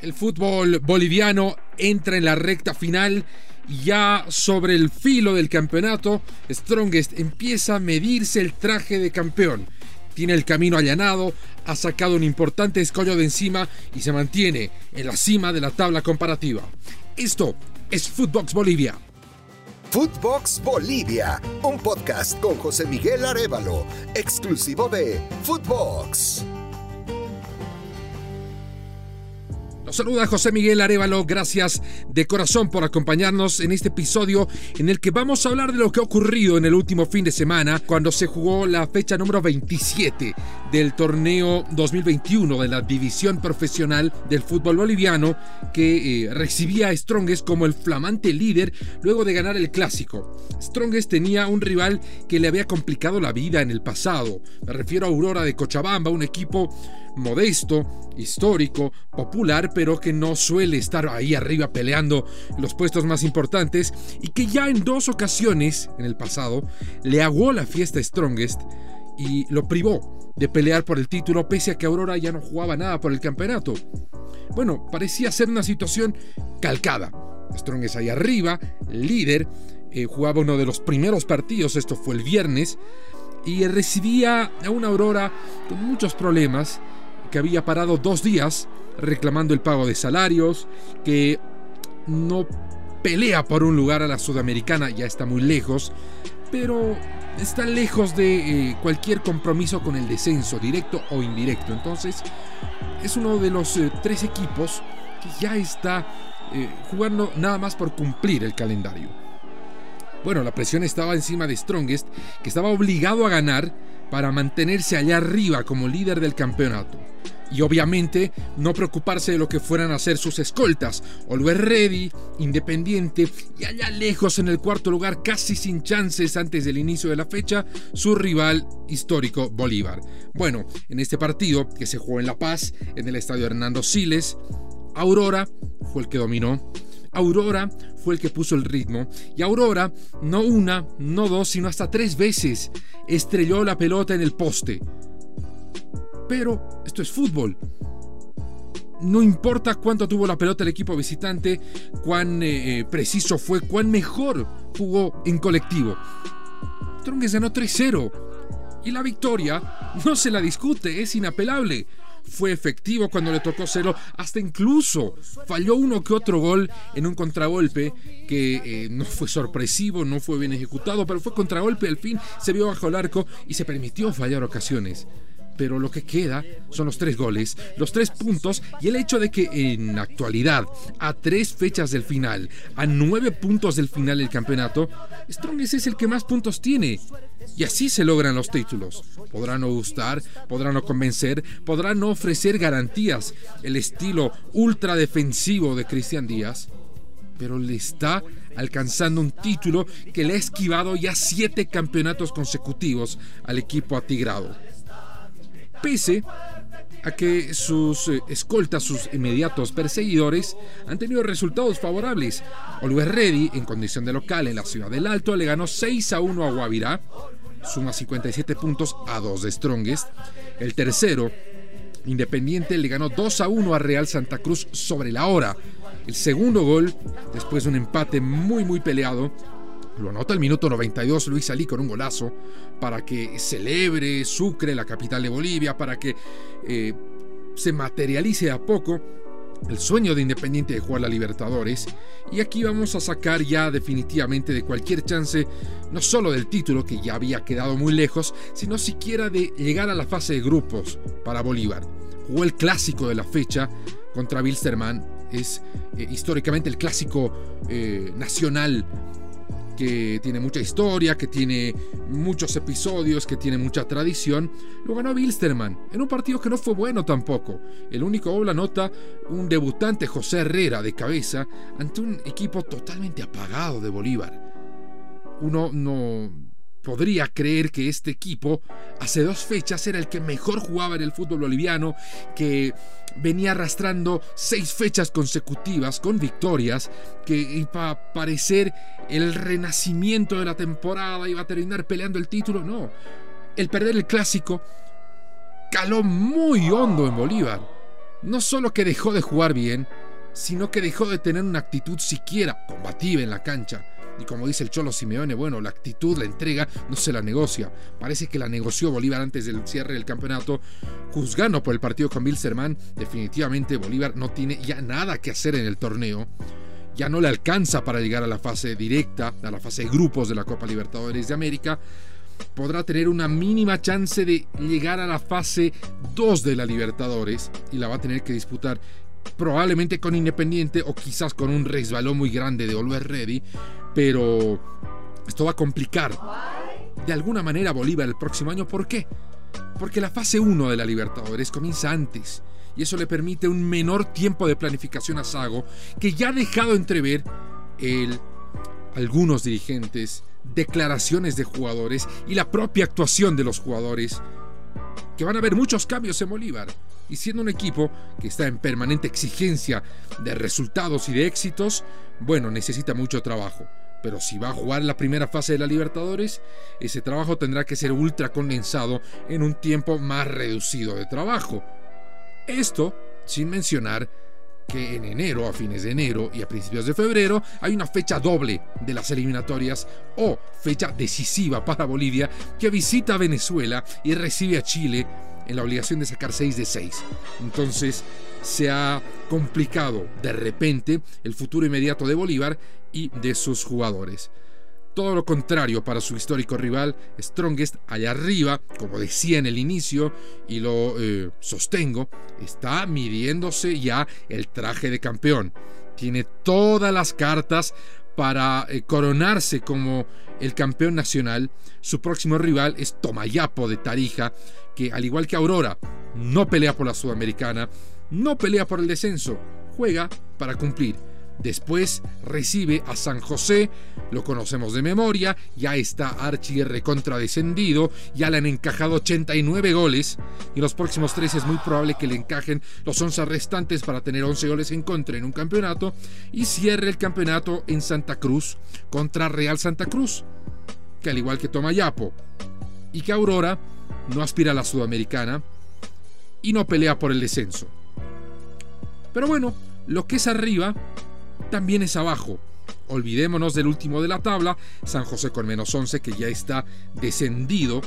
El fútbol boliviano entra en la recta final y ya sobre el filo del campeonato, Strongest empieza a medirse el traje de campeón. Tiene el camino allanado, ha sacado un importante escollo de encima y se mantiene en la cima de la tabla comparativa. Esto es Footbox Bolivia. Footbox Bolivia, un podcast con José Miguel Arevalo, exclusivo de Footbox. Los saluda José Miguel Arevalo, gracias de corazón por acompañarnos en este episodio en el que vamos a hablar de lo que ha ocurrido en el último fin de semana cuando se jugó la fecha número 27 del torneo 2021 de la división profesional del fútbol boliviano que eh, recibía a Strongest como el flamante líder luego de ganar el clásico. Strongest tenía un rival que le había complicado la vida en el pasado. Me refiero a Aurora de Cochabamba, un equipo modesto, histórico, popular, pero que no suele estar ahí arriba peleando los puestos más importantes y que ya en dos ocasiones en el pasado le aguó la fiesta Strongest y lo privó de pelear por el título pese a que Aurora ya no jugaba nada por el campeonato. Bueno, parecía ser una situación calcada. Strongest ahí arriba, líder, eh, jugaba uno de los primeros partidos, esto fue el viernes, y recibía a una Aurora con muchos problemas que había parado dos días reclamando el pago de salarios, que no pelea por un lugar a la sudamericana, ya está muy lejos, pero está lejos de eh, cualquier compromiso con el descenso, directo o indirecto. Entonces, es uno de los eh, tres equipos que ya está eh, jugando nada más por cumplir el calendario. Bueno, la presión estaba encima de Strongest, que estaba obligado a ganar para mantenerse allá arriba como líder del campeonato. Y obviamente no preocuparse de lo que fueran a hacer sus escoltas, Oliver Ready, Independiente y allá lejos en el cuarto lugar, casi sin chances antes del inicio de la fecha, su rival histórico Bolívar. Bueno, en este partido que se jugó en La Paz, en el estadio Hernando Siles, Aurora fue el que dominó. Aurora fue el que puso el ritmo y Aurora, no una, no dos, sino hasta tres veces, estrelló la pelota en el poste. Pero esto es fútbol. No importa cuánto tuvo la pelota el equipo visitante, cuán eh, eh, preciso fue, cuán mejor jugó en colectivo. Strongest ganó 3-0. Y la victoria no se la discute, es inapelable. Fue efectivo cuando le tocó cero, hasta incluso falló uno que otro gol en un contragolpe que eh, no fue sorpresivo, no fue bien ejecutado, pero fue contragolpe al fin, se vio bajo el arco y se permitió fallar ocasiones pero lo que queda son los tres goles, los tres puntos y el hecho de que en actualidad, a tres fechas del final, a nueve puntos del final del campeonato, Strongest es el que más puntos tiene. Y así se logran los títulos. Podrán no gustar, podrán no convencer, podrán no ofrecer garantías, el estilo ultra defensivo de Cristian Díaz, pero le está alcanzando un título que le ha esquivado ya siete campeonatos consecutivos al equipo atigrado pese a que sus eh, escoltas, sus inmediatos perseguidores, han tenido resultados favorables. Oliver Reddy, en condición de local en la ciudad del Alto, le ganó 6 a 1 a Guavirá, suma 57 puntos a 2 de Strongest. El tercero, Independiente, le ganó 2 a 1 a Real Santa Cruz sobre la hora. El segundo gol, después de un empate muy muy peleado, lo anota el minuto 92 Luis Salí con un golazo para que celebre Sucre, la capital de Bolivia, para que eh, se materialice a poco el sueño de Independiente de jugar la Libertadores. Y aquí vamos a sacar ya definitivamente de cualquier chance, no solo del título que ya había quedado muy lejos, sino siquiera de llegar a la fase de grupos para Bolívar. Jugó el clásico de la fecha contra Wilstermann, es eh, históricamente el clásico eh, nacional que tiene mucha historia, que tiene muchos episodios, que tiene mucha tradición, lo ganó Wilstermann, en un partido que no fue bueno tampoco. El único gol nota un debutante José Herrera de cabeza ante un equipo totalmente apagado de Bolívar. Uno no podría creer que este equipo hace dos fechas era el que mejor jugaba en el fútbol boliviano, que venía arrastrando seis fechas consecutivas con victorias, que iba a parecer el renacimiento de la temporada, iba a terminar peleando el título. No, el perder el clásico caló muy hondo en Bolívar. no solo que dejó de jugar bien, sino que dejó de tener una actitud siquiera combativa en la cancha. Y como dice el Cholo Simeone, bueno, la actitud, la entrega, no se la negocia. Parece que la negoció Bolívar antes del cierre del campeonato. Juzgando por el partido con Bilserman, definitivamente Bolívar no tiene ya nada que hacer en el torneo. Ya no le alcanza para llegar a la fase directa, a la fase de grupos de la Copa Libertadores de América. Podrá tener una mínima chance de llegar a la fase 2 de la Libertadores y la va a tener que disputar probablemente con Independiente o quizás con un resbalón muy grande de Oliver Ready, pero esto va a complicar de alguna manera Bolívar el próximo año. ¿Por qué? Porque la fase 1 de la Libertadores comienza antes y eso le permite un menor tiempo de planificación a Sago que ya ha dejado entrever algunos dirigentes, declaraciones de jugadores y la propia actuación de los jugadores que van a haber muchos cambios en Bolívar y siendo un equipo que está en permanente exigencia de resultados y de éxitos, bueno, necesita mucho trabajo. Pero si va a jugar la primera fase de la Libertadores, ese trabajo tendrá que ser ultra condensado en un tiempo más reducido de trabajo. Esto sin mencionar que en enero, a fines de enero y a principios de febrero, hay una fecha doble de las eliminatorias o fecha decisiva para Bolivia que visita a Venezuela y recibe a Chile en la obligación de sacar 6 de 6. Entonces se ha complicado de repente el futuro inmediato de Bolívar y de sus jugadores. Todo lo contrario para su histórico rival, Strongest, allá arriba, como decía en el inicio y lo eh, sostengo, está midiéndose ya el traje de campeón. Tiene todas las cartas para eh, coronarse como el campeón nacional. Su próximo rival es Tomayapo de Tarija, que al igual que Aurora, no pelea por la Sudamericana, no pelea por el descenso, juega para cumplir. Después recibe a San José, lo conocemos de memoria, ya está Archie recontra descendido, ya le han encajado 89 goles y los próximos tres es muy probable que le encajen los 11 restantes para tener 11 goles en contra en un campeonato y cierre el campeonato en Santa Cruz contra Real Santa Cruz, que al igual que Tomayapo y que Aurora no aspira a la Sudamericana y no pelea por el descenso. Pero bueno, lo que es arriba también es abajo. Olvidémonos del último de la tabla, San José con menos 11 que ya está descendido,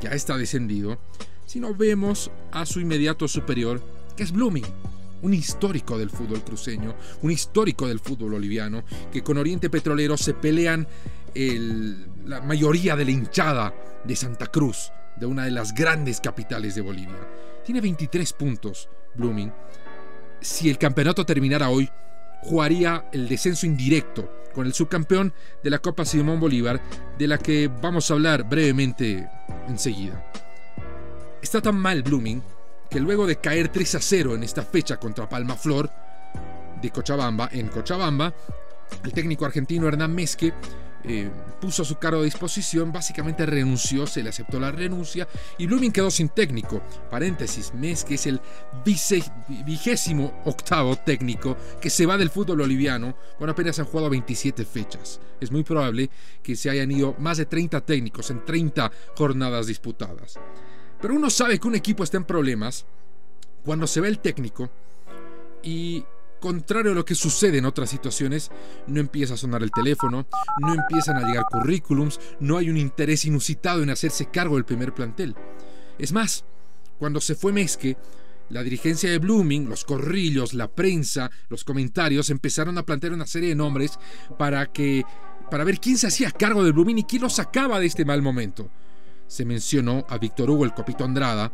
ya está descendido, sino vemos a su inmediato superior, que es Blooming, un histórico del fútbol cruceño, un histórico del fútbol boliviano, que con Oriente Petrolero se pelean la mayoría de la hinchada de Santa Cruz, de una de las grandes capitales de Bolivia. Tiene 23 puntos, Blooming. Si el campeonato terminara hoy, jugaría el descenso indirecto con el subcampeón de la Copa Simón Bolívar, de la que vamos a hablar brevemente enseguida. Está tan mal Blooming que luego de caer 3 a 0 en esta fecha contra Palma Flor de Cochabamba, en Cochabamba, el técnico argentino Hernán Mesque eh, puso su cargo a disposición, básicamente renunció, se le aceptó la renuncia y Blooming quedó sin técnico. Paréntesis, Mes, que es el vigésimo octavo técnico que se va del fútbol boliviano, bueno, apenas han jugado 27 fechas. Es muy probable que se hayan ido más de 30 técnicos en 30 jornadas disputadas. Pero uno sabe que un equipo está en problemas cuando se ve el técnico y contrario a lo que sucede en otras situaciones, no empieza a sonar el teléfono, no empiezan a llegar currículums, no hay un interés inusitado en hacerse cargo del primer plantel. Es más, cuando se fue Mesque, la dirigencia de Blooming, los corrillos, la prensa, los comentarios empezaron a plantear una serie de nombres para que para ver quién se hacía cargo de Blooming y quién lo sacaba de este mal momento se mencionó a Víctor Hugo el Copito Andrada,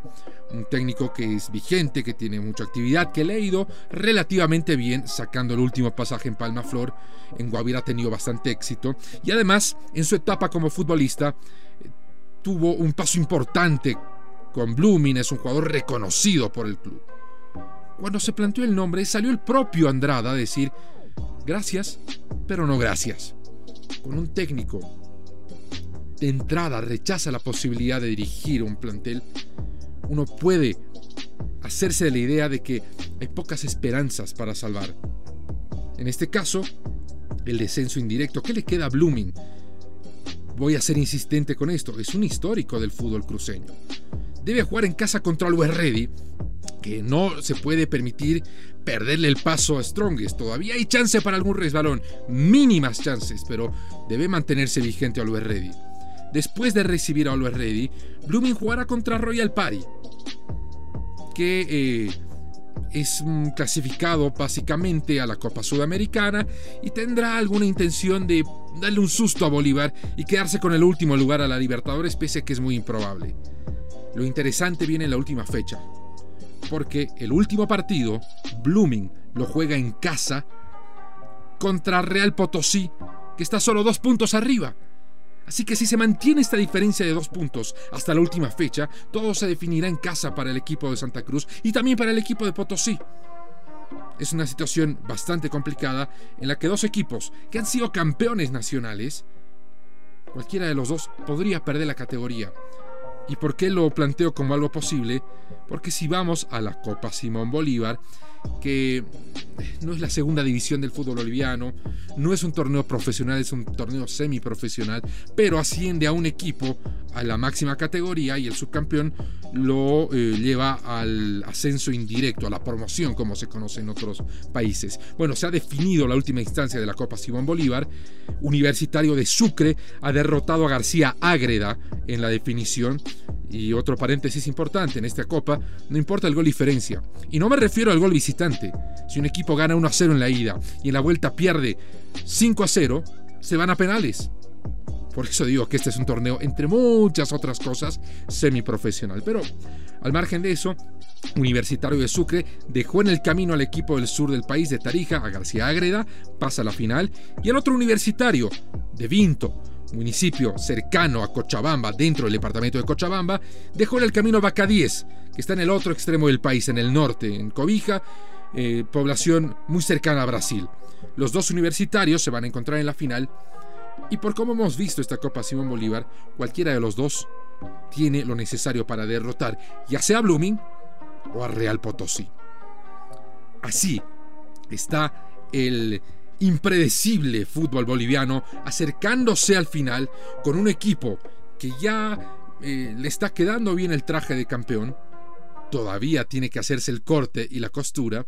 un técnico que es vigente, que tiene mucha actividad, que le ha ido relativamente bien sacando el último pasaje en Palma Flor. En Guavira ha tenido bastante éxito y además en su etapa como futbolista eh, tuvo un paso importante con Blooming, es un jugador reconocido por el club. Cuando se planteó el nombre salió el propio Andrada a decir gracias, pero no gracias. Con un técnico de entrada rechaza la posibilidad de dirigir un plantel, uno puede hacerse de la idea de que hay pocas esperanzas para salvar. En este caso, el descenso indirecto. ¿Qué le queda a Blooming? Voy a ser insistente con esto. Es un histórico del fútbol cruceño. debe jugar en casa contra Ready, que no se puede permitir perderle el paso a Strongest. Todavía hay chance para algún resbalón, mínimas chances, pero debe mantenerse vigente Ready. Después de recibir a Always Ready, Blooming jugará contra Royal Party, que eh, es clasificado básicamente a la Copa Sudamericana y tendrá alguna intención de darle un susto a Bolívar y quedarse con el último lugar a la Libertadores, pese a que es muy improbable. Lo interesante viene en la última fecha, porque el último partido, Blooming, lo juega en casa contra Real Potosí, que está solo dos puntos arriba. Así que si se mantiene esta diferencia de dos puntos hasta la última fecha, todo se definirá en casa para el equipo de Santa Cruz y también para el equipo de Potosí. Es una situación bastante complicada en la que dos equipos que han sido campeones nacionales, cualquiera de los dos podría perder la categoría. ¿Y por qué lo planteo como algo posible? Porque si vamos a la Copa Simón Bolívar, que no es la segunda división del fútbol boliviano, no es un torneo profesional, es un torneo semiprofesional, pero asciende a un equipo a la máxima categoría y el subcampeón lo eh, lleva al ascenso indirecto, a la promoción como se conoce en otros países. Bueno, se ha definido la última instancia de la Copa Simón Bolívar. Universitario de Sucre ha derrotado a García Ágreda en la definición y otro paréntesis importante en esta copa, no importa el gol diferencia. Y no me refiero al gol visitante. Si un equipo gana 1 a 0 en la ida y en la vuelta pierde 5 a 0, se van a penales. Por eso digo que este es un torneo, entre muchas otras cosas, semiprofesional. Pero al margen de eso, Universitario de Sucre dejó en el camino al equipo del sur del país de Tarija, a García Ágreda, pasa a la final, y el otro universitario, de Vinto, municipio cercano a Cochabamba, dentro del departamento de Cochabamba, dejó el camino 10, que está en el otro extremo del país, en el norte, en Cobija, eh, población muy cercana a Brasil. Los dos universitarios se van a encontrar en la final y por cómo hemos visto esta Copa Simón Bolívar, cualquiera de los dos tiene lo necesario para derrotar ya sea a Blooming o a Real Potosí. Así está el impredecible fútbol boliviano acercándose al final con un equipo que ya eh, le está quedando bien el traje de campeón, todavía tiene que hacerse el corte y la costura,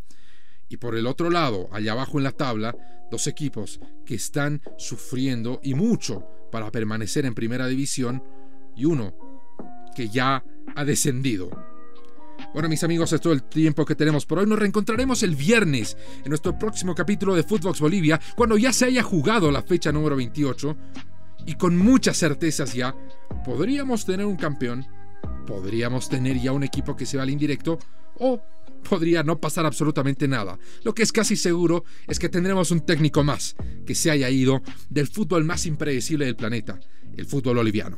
y por el otro lado, allá abajo en la tabla, dos equipos que están sufriendo y mucho para permanecer en primera división, y uno que ya ha descendido bueno, mis amigos, es todo el tiempo que tenemos por hoy. Nos reencontraremos el viernes en nuestro próximo capítulo de Footbox Bolivia, cuando ya se haya jugado la fecha número 28 y con muchas certezas ya podríamos tener un campeón, podríamos tener ya un equipo que se va al indirecto o podría no pasar absolutamente nada. Lo que es casi seguro es que tendremos un técnico más que se haya ido del fútbol más impredecible del planeta, el fútbol boliviano.